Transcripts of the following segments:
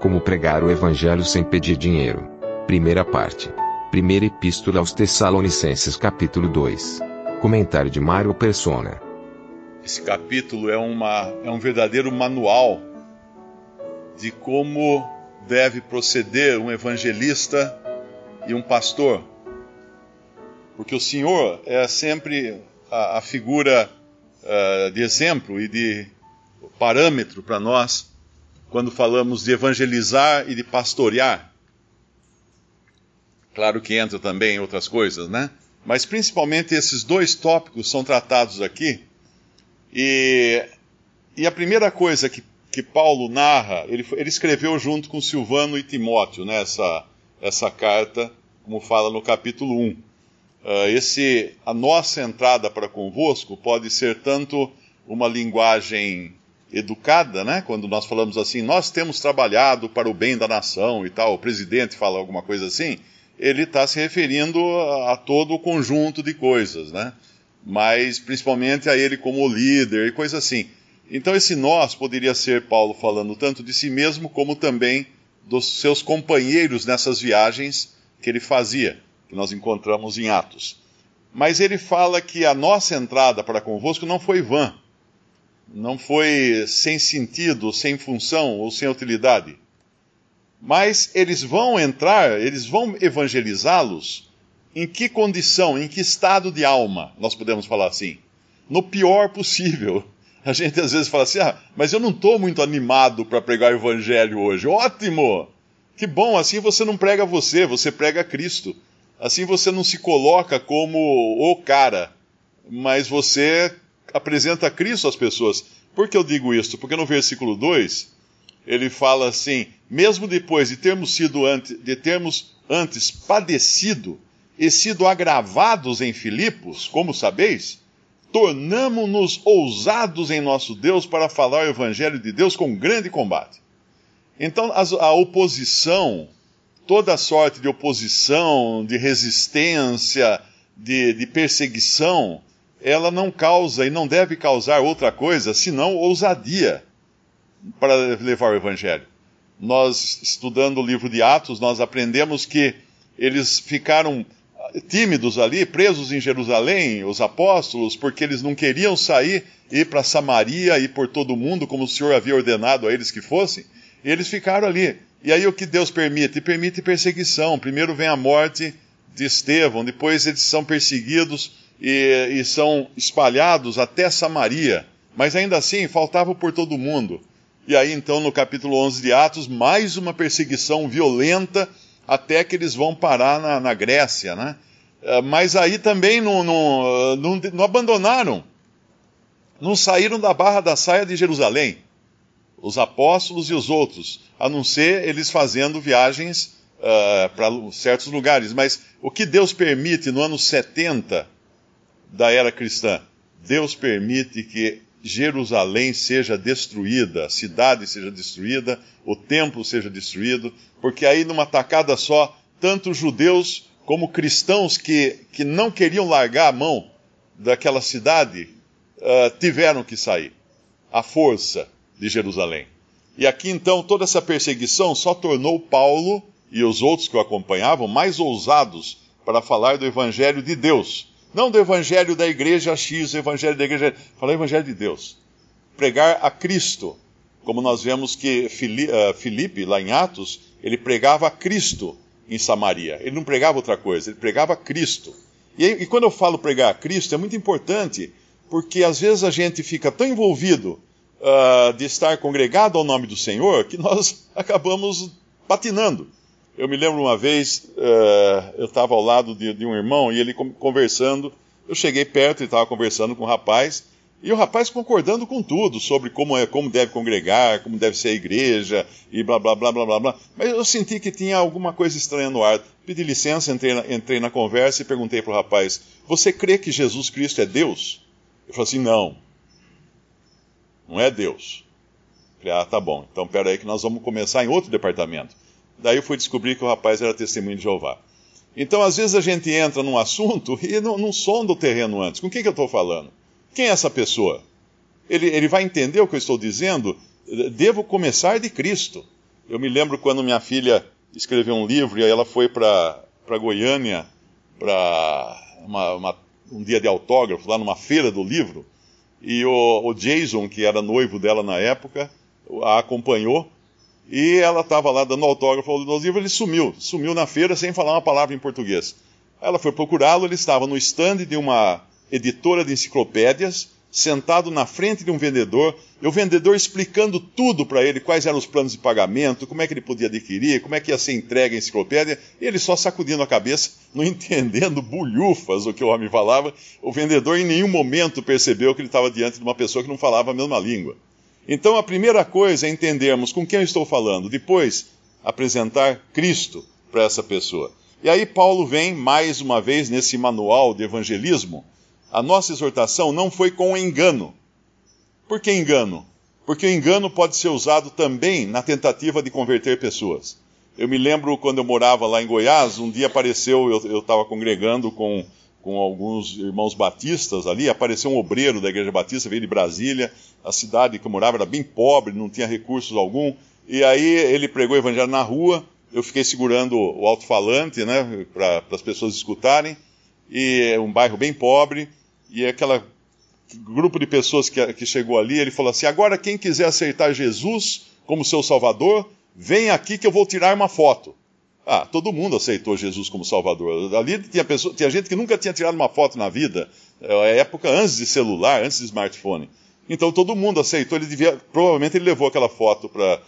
Como pregar o evangelho sem pedir dinheiro. Primeira parte. Primeira epístola aos Tessalonicenses capítulo 2. Comentário de Mário Persona. Esse capítulo é, uma, é um verdadeiro manual de como deve proceder um evangelista e um pastor. Porque o Senhor é sempre a, a figura uh, de exemplo e de parâmetro para nós quando falamos de evangelizar e de pastorear. Claro que entra também outras coisas, né? Mas principalmente esses dois tópicos são tratados aqui. E, e a primeira coisa que, que Paulo narra, ele, ele escreveu junto com Silvano e Timóteo, né, essa, essa carta, como fala no capítulo 1. Uh, ah, esse, a nossa entrada para convosco pode ser tanto uma linguagem educada, né? Quando nós falamos assim, nós temos trabalhado para o bem da nação e tal, o presidente fala alguma coisa assim, ele está se referindo a, todo o conjunto de coisas, né? Mas principalmente a ele como líder e coisa assim. Então esse nós poderia ser Paulo falando tanto de si mesmo como também dos seus companheiros nessas viagens que ele fazia, que nós encontramos em Atos. Mas ele fala que a nossa entrada para convosco não foi vã, não foi sem sentido, sem função ou sem utilidade. Mas eles vão entrar, eles vão evangelizá-los em que condição, em que estado de alma, nós podemos falar assim? No pior possível. A gente às vezes fala assim: ah, mas eu não estou muito animado para pregar o evangelho hoje. Ótimo! Que bom, assim você não prega você, você prega Cristo. Assim você não se coloca como o cara, mas você apresenta Cristo às pessoas. Por que eu digo isso? Porque no versículo 2, ele fala assim: mesmo depois de termos sido antes, de termos antes padecido e sido agravados em Filipos, como sabeis, tornamo-nos ousados em nosso Deus para falar o evangelho de Deus com grande combate. Então, a oposição, toda sorte de oposição, de resistência, de, de perseguição, ela não causa e não deve causar outra coisa senão ousadia para levar o evangelho. Nós, estudando o livro de Atos, nós aprendemos que eles ficaram tímidos ali, presos em Jerusalém, os apóstolos, porque eles não queriam sair ir para Samaria e por todo o mundo, como o Senhor havia ordenado a eles que fossem. Eles ficaram ali. E aí o que Deus permite? Permite perseguição. Primeiro vem a morte de Estevão, depois eles são perseguidos e, e são espalhados até Samaria. Mas ainda assim, faltava por todo mundo. E aí então no capítulo 11 de Atos, mais uma perseguição violenta até que eles vão parar na, na Grécia, né? É, mas aí também não, não, não, não abandonaram, não saíram da barra da saia de Jerusalém os apóstolos e os outros, a não ser eles fazendo viagens uh, para certos lugares. Mas o que Deus permite no ano 70 da era cristã? Deus permite que Jerusalém seja destruída, a cidade seja destruída, o templo seja destruído, porque aí numa tacada só, tanto judeus como cristãos que, que não queriam largar a mão daquela cidade uh, tiveram que sair. A força de Jerusalém. E aqui então toda essa perseguição só tornou Paulo e os outros que o acompanhavam mais ousados para falar do evangelho de Deus. Não do evangelho da igreja X, evangelho da igreja. Falar o evangelho de Deus. Pregar a Cristo. Como nós vemos que eh, Filipe, lá em Atos, ele pregava a Cristo em Samaria. Ele não pregava outra coisa, ele pregava a Cristo. E, e quando eu falo pregar a Cristo, é muito importante, porque às vezes a gente fica tão envolvido uh, de estar congregado ao nome do Senhor que nós acabamos patinando. Eu me lembro uma vez, uh, eu estava ao lado de, de, um irmão e ele conversando. Eu cheguei perto e estava conversando com um rapaz E o rapaz concordando com tudo sobre como, é, como deve congregar, como deve ser a igreja e blá blá blá blá blá blá. Mas eu senti que tinha alguma coisa estranha no ar. Pedi licença, entrei na, entrei na conversa e perguntei para o rapaz: Você crê que Jesus Cristo é Deus? Ele falou assim: Não. Não é Deus. Eu falei: Ah, tá bom. Então pera aí que nós vamos começar em outro departamento. Daí eu fui descobrir que o rapaz era testemunho de Jeová. Então, às vezes, a gente entra num assunto e não, não sonda o terreno antes. Com quem que eu estou falando? Quem é essa pessoa? Ele, ele vai entender o que eu estou dizendo? Devo começar de Cristo. Eu me lembro quando minha filha escreveu um livro e ela foi para Goiânia para um dia de autógrafo, lá numa feira do livro, e o, o Jason, que era noivo dela na época, a acompanhou e ela estava lá dando autógrafo no livro, ele sumiu, sumiu na feira sem falar uma palavra em português. Ela foi procurá-lo, ele estava no stand de uma editora de enciclopédias, sentado na frente de um vendedor, e o vendedor explicando tudo para ele, quais eram os planos de pagamento, como é que ele podia adquirir, como é que ia ser entregue a enciclopédia, e ele só sacudindo a cabeça, não entendendo bulhufas o que o homem falava. O vendedor em nenhum momento percebeu que ele estava diante de uma pessoa que não falava a mesma língua. Então a primeira coisa é entendermos com quem eu estou falando, depois apresentar Cristo para essa pessoa. E aí Paulo vem mais uma vez nesse manual de evangelismo a nossa exortação não foi com engano. Por que engano? Porque o engano pode ser usado também na tentativa de converter pessoas. Eu me lembro quando eu morava lá em Goiás, um dia apareceu, eu estava congregando com, com alguns irmãos batistas ali, apareceu um obreiro da igreja batista, veio de Brasília, a cidade que eu morava era bem pobre, não tinha recursos algum, e aí ele pregou o evangelho na rua, eu fiquei segurando o alto-falante, né, para as pessoas escutarem, e é um bairro bem pobre, e aquele grupo de pessoas que, que chegou ali, ele falou assim: agora quem quiser aceitar Jesus como seu Salvador, vem aqui que eu vou tirar uma foto. Ah, todo mundo aceitou Jesus como Salvador. Ali tinha, pessoa, tinha gente que nunca tinha tirado uma foto na vida, é época antes de celular, antes de smartphone. Então todo mundo aceitou, ele devia, provavelmente ele levou aquela foto para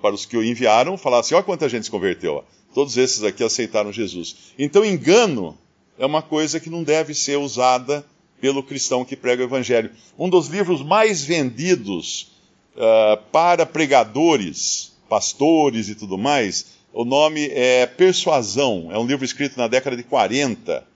para os que o enviaram, falar assim: olha quanta gente se converteu. Ó. Todos esses aqui aceitaram Jesus. Então, engano é uma coisa que não deve ser usada pelo cristão que prega o Evangelho. Um dos livros mais vendidos uh, para pregadores, pastores e tudo mais, o nome é Persuasão. É um livro escrito na década de 40.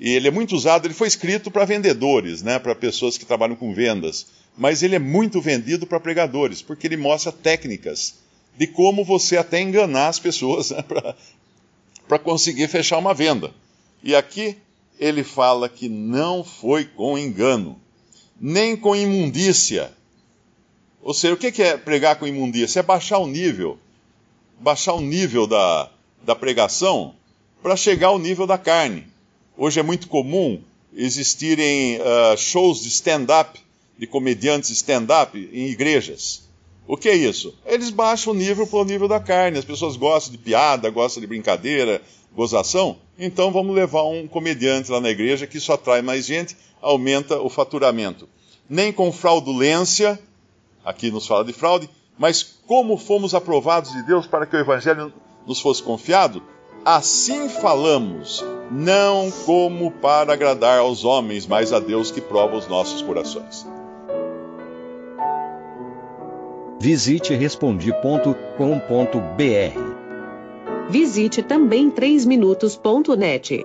E ele é muito usado, ele foi escrito para vendedores, né, para pessoas que trabalham com vendas. Mas ele é muito vendido para pregadores, porque ele mostra técnicas de como você até enganar as pessoas né, para conseguir fechar uma venda. E aqui ele fala que não foi com engano, nem com imundícia. Ou seja, o que é pregar com imundícia? É baixar o nível, baixar o nível da, da pregação para chegar ao nível da carne. Hoje é muito comum existirem uh, shows de stand-up, de comediantes stand-up em igrejas. O que é isso? Eles baixam o nível para o nível da carne. As pessoas gostam de piada, gostam de brincadeira, gozação, então vamos levar um comediante lá na igreja que isso atrai mais gente, aumenta o faturamento. Nem com fraudulência, aqui nos fala de fraude, mas como fomos aprovados de Deus para que o evangelho nos fosse confiado, assim falamos, não como para agradar aos homens, mas a Deus que prova os nossos corações. Visite respondi.com.br Visite também 3minutos.net.